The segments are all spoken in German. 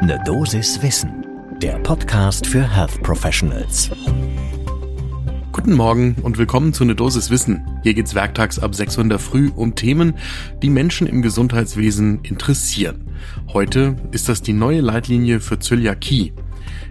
Ne Dosis Wissen, der Podcast für Health Professionals. Guten Morgen und willkommen zu Ne Dosis Wissen. Hier geht's werktags ab 6 Uhr in der Früh um Themen, die Menschen im Gesundheitswesen interessieren. Heute ist das die neue Leitlinie für Zöliakie.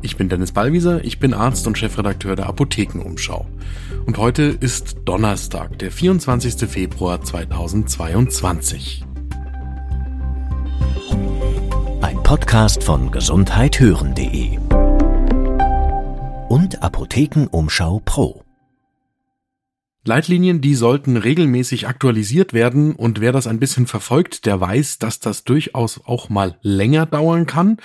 Ich bin Dennis Ballwieser, ich bin Arzt und Chefredakteur der Apothekenumschau. Und heute ist Donnerstag, der 24. Februar 2022. Podcast von gesundheithören.de und Apothekenumschau Pro. Leitlinien, die sollten regelmäßig aktualisiert werden und wer das ein bisschen verfolgt, der weiß, dass das durchaus auch mal länger dauern kann.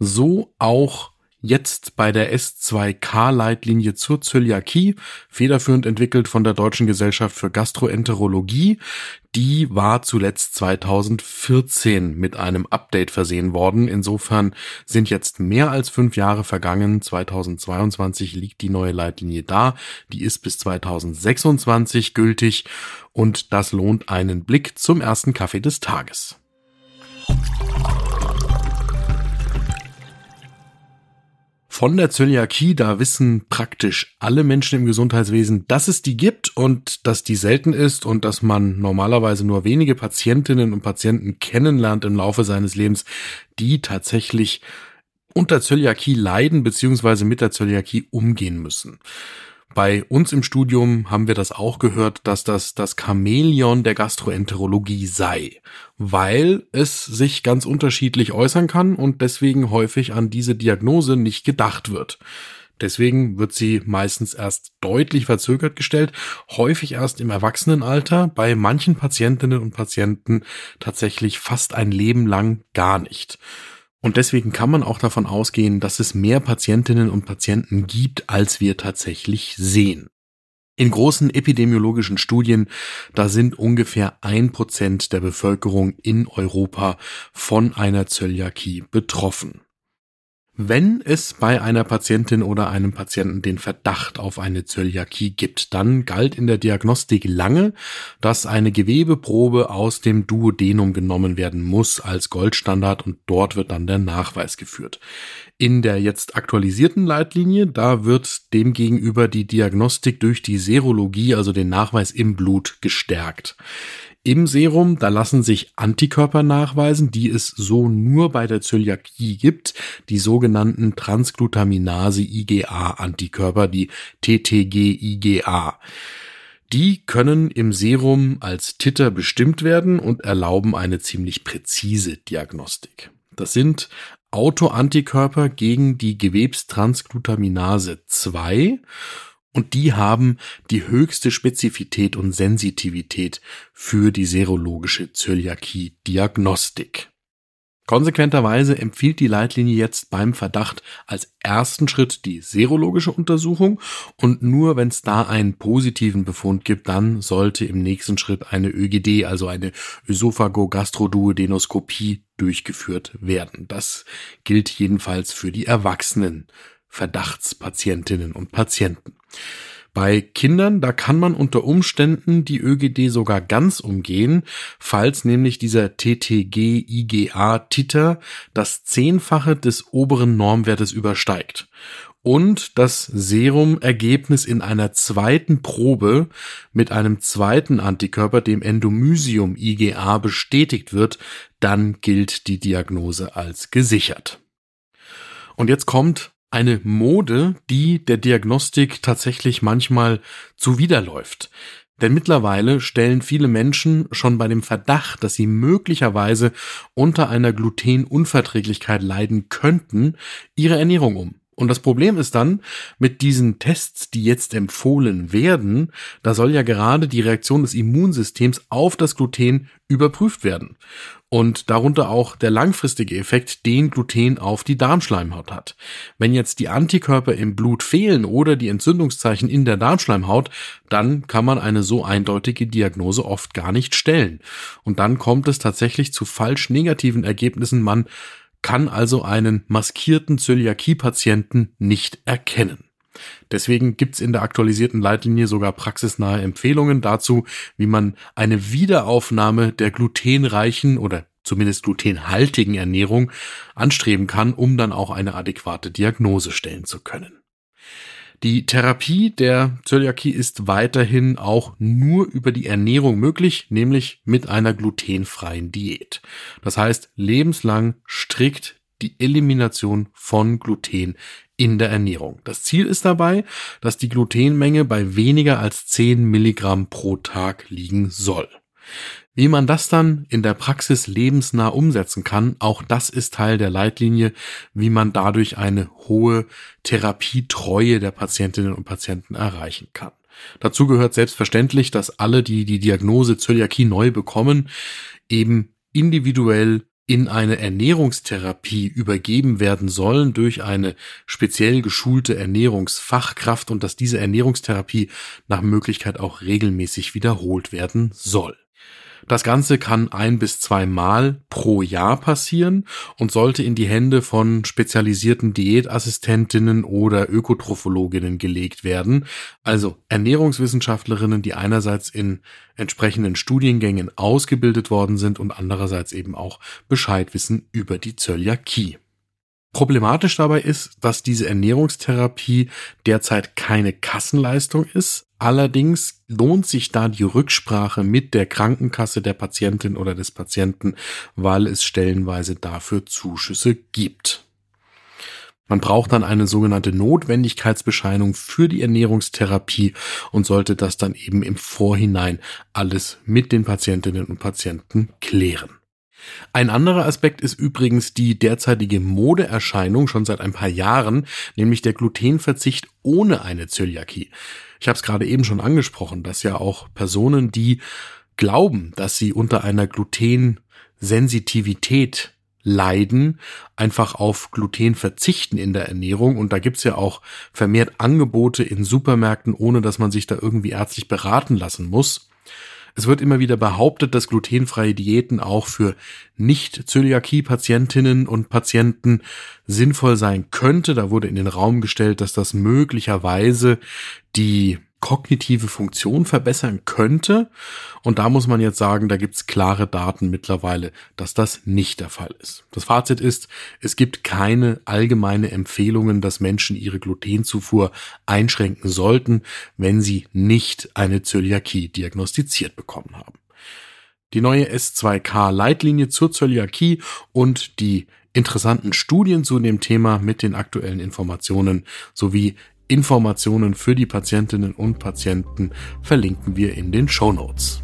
So auch jetzt bei der S2K-Leitlinie zur Zöliakie, federführend entwickelt von der Deutschen Gesellschaft für Gastroenterologie. Die war zuletzt 2014 mit einem Update versehen worden. Insofern sind jetzt mehr als fünf Jahre vergangen. 2022 liegt die neue Leitlinie da. Die ist bis 2026 gültig und das lohnt einen Blick zum ersten Kaffee des Tages. Von der Zöliakie, da wissen praktisch alle Menschen im Gesundheitswesen, dass es die gibt und dass die selten ist und dass man normalerweise nur wenige Patientinnen und Patienten kennenlernt im Laufe seines Lebens, die tatsächlich unter Zöliakie leiden bzw. mit der Zöliakie umgehen müssen. Bei uns im Studium haben wir das auch gehört, dass das das Chamäleon der Gastroenterologie sei, weil es sich ganz unterschiedlich äußern kann und deswegen häufig an diese Diagnose nicht gedacht wird. Deswegen wird sie meistens erst deutlich verzögert gestellt, häufig erst im Erwachsenenalter, bei manchen Patientinnen und Patienten tatsächlich fast ein Leben lang gar nicht. Und deswegen kann man auch davon ausgehen, dass es mehr Patientinnen und Patienten gibt, als wir tatsächlich sehen. In großen epidemiologischen Studien, da sind ungefähr ein Prozent der Bevölkerung in Europa von einer Zöliakie betroffen. Wenn es bei einer Patientin oder einem Patienten den Verdacht auf eine Zöliakie gibt, dann galt in der Diagnostik lange, dass eine Gewebeprobe aus dem Duodenum genommen werden muss als Goldstandard und dort wird dann der Nachweis geführt. In der jetzt aktualisierten Leitlinie, da wird demgegenüber die Diagnostik durch die Serologie, also den Nachweis im Blut, gestärkt. Im Serum, da lassen sich Antikörper nachweisen, die es so nur bei der Zöliakie gibt, die sogenannten Transglutaminase IgA Antikörper, die TTG IgA. Die können im Serum als Titter bestimmt werden und erlauben eine ziemlich präzise Diagnostik. Das sind Autoantikörper gegen die Gewebstransglutaminase 2 und die haben die höchste Spezifität und Sensitivität für die serologische Zöliakie-Diagnostik. Konsequenterweise empfiehlt die Leitlinie jetzt beim Verdacht als ersten Schritt die serologische Untersuchung und nur wenn es da einen positiven Befund gibt, dann sollte im nächsten Schritt eine ÖGD, also eine Ösophago-Gastroduodenoskopie durchgeführt werden. Das gilt jedenfalls für die Erwachsenen Verdachtspatientinnen und Patienten. Bei Kindern, da kann man unter Umständen die ÖGD sogar ganz umgehen, falls nämlich dieser TTG-IGA-Titer das Zehnfache des oberen Normwertes übersteigt und das Serumergebnis in einer zweiten Probe mit einem zweiten Antikörper, dem Endomysium IgA, bestätigt wird, dann gilt die Diagnose als gesichert. Und jetzt kommt eine Mode, die der Diagnostik tatsächlich manchmal zuwiderläuft. Denn mittlerweile stellen viele Menschen schon bei dem Verdacht, dass sie möglicherweise unter einer Glutenunverträglichkeit leiden könnten, ihre Ernährung um. Und das Problem ist dann, mit diesen Tests, die jetzt empfohlen werden, da soll ja gerade die Reaktion des Immunsystems auf das Gluten überprüft werden. Und darunter auch der langfristige Effekt, den Gluten auf die Darmschleimhaut hat. Wenn jetzt die Antikörper im Blut fehlen oder die Entzündungszeichen in der Darmschleimhaut, dann kann man eine so eindeutige Diagnose oft gar nicht stellen. Und dann kommt es tatsächlich zu falsch negativen Ergebnissen. Man kann also einen maskierten Zöliakie-Patienten nicht erkennen. Deswegen gibt's in der aktualisierten Leitlinie sogar praxisnahe Empfehlungen dazu, wie man eine Wiederaufnahme der glutenreichen oder zumindest glutenhaltigen Ernährung anstreben kann, um dann auch eine adäquate Diagnose stellen zu können. Die Therapie der Zöliakie ist weiterhin auch nur über die Ernährung möglich, nämlich mit einer glutenfreien Diät. Das heißt, lebenslang strikt die Elimination von Gluten in der Ernährung. Das Ziel ist dabei, dass die Glutenmenge bei weniger als 10 Milligramm pro Tag liegen soll. Wie man das dann in der Praxis lebensnah umsetzen kann, auch das ist Teil der Leitlinie, wie man dadurch eine hohe Therapietreue der Patientinnen und Patienten erreichen kann. Dazu gehört selbstverständlich, dass alle, die die Diagnose Zöliakie neu bekommen, eben individuell in eine Ernährungstherapie übergeben werden sollen durch eine speziell geschulte Ernährungsfachkraft und dass diese Ernährungstherapie nach Möglichkeit auch regelmäßig wiederholt werden soll. Das Ganze kann ein bis zweimal pro Jahr passieren und sollte in die Hände von spezialisierten Diätassistentinnen oder Ökotrophologinnen gelegt werden, also Ernährungswissenschaftlerinnen, die einerseits in entsprechenden Studiengängen ausgebildet worden sind und andererseits eben auch Bescheid wissen über die Zöliakie. Problematisch dabei ist, dass diese Ernährungstherapie derzeit keine Kassenleistung ist. Allerdings lohnt sich da die Rücksprache mit der Krankenkasse der Patientin oder des Patienten, weil es stellenweise dafür Zuschüsse gibt. Man braucht dann eine sogenannte Notwendigkeitsbescheinung für die Ernährungstherapie und sollte das dann eben im Vorhinein alles mit den Patientinnen und Patienten klären. Ein anderer Aspekt ist übrigens die derzeitige Modeerscheinung schon seit ein paar Jahren, nämlich der Glutenverzicht ohne eine Zöliakie. Ich habe es gerade eben schon angesprochen, dass ja auch Personen, die glauben, dass sie unter einer Glutensensitivität leiden, einfach auf Gluten verzichten in der Ernährung. Und da gibt's ja auch vermehrt Angebote in Supermärkten, ohne dass man sich da irgendwie ärztlich beraten lassen muss. Es wird immer wieder behauptet, dass glutenfreie Diäten auch für Nicht-Zöliakie-Patientinnen und Patienten sinnvoll sein könnte. Da wurde in den Raum gestellt, dass das möglicherweise die kognitive Funktion verbessern könnte. Und da muss man jetzt sagen, da gibt's klare Daten mittlerweile, dass das nicht der Fall ist. Das Fazit ist, es gibt keine allgemeine Empfehlungen, dass Menschen ihre Glutenzufuhr einschränken sollten, wenn sie nicht eine Zöliakie diagnostiziert bekommen haben. Die neue S2K-Leitlinie zur Zöliakie und die interessanten Studien zu dem Thema mit den aktuellen Informationen sowie Informationen für die Patientinnen und Patienten verlinken wir in den Show Notes.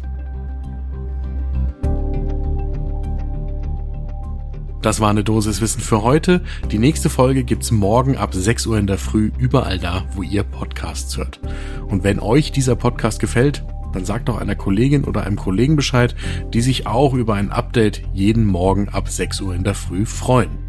Das war eine Dosis Wissen für heute. Die nächste Folge gibt's morgen ab 6 Uhr in der Früh überall da, wo ihr Podcasts hört. Und wenn euch dieser Podcast gefällt, dann sagt doch einer Kollegin oder einem Kollegen Bescheid, die sich auch über ein Update jeden Morgen ab 6 Uhr in der Früh freuen.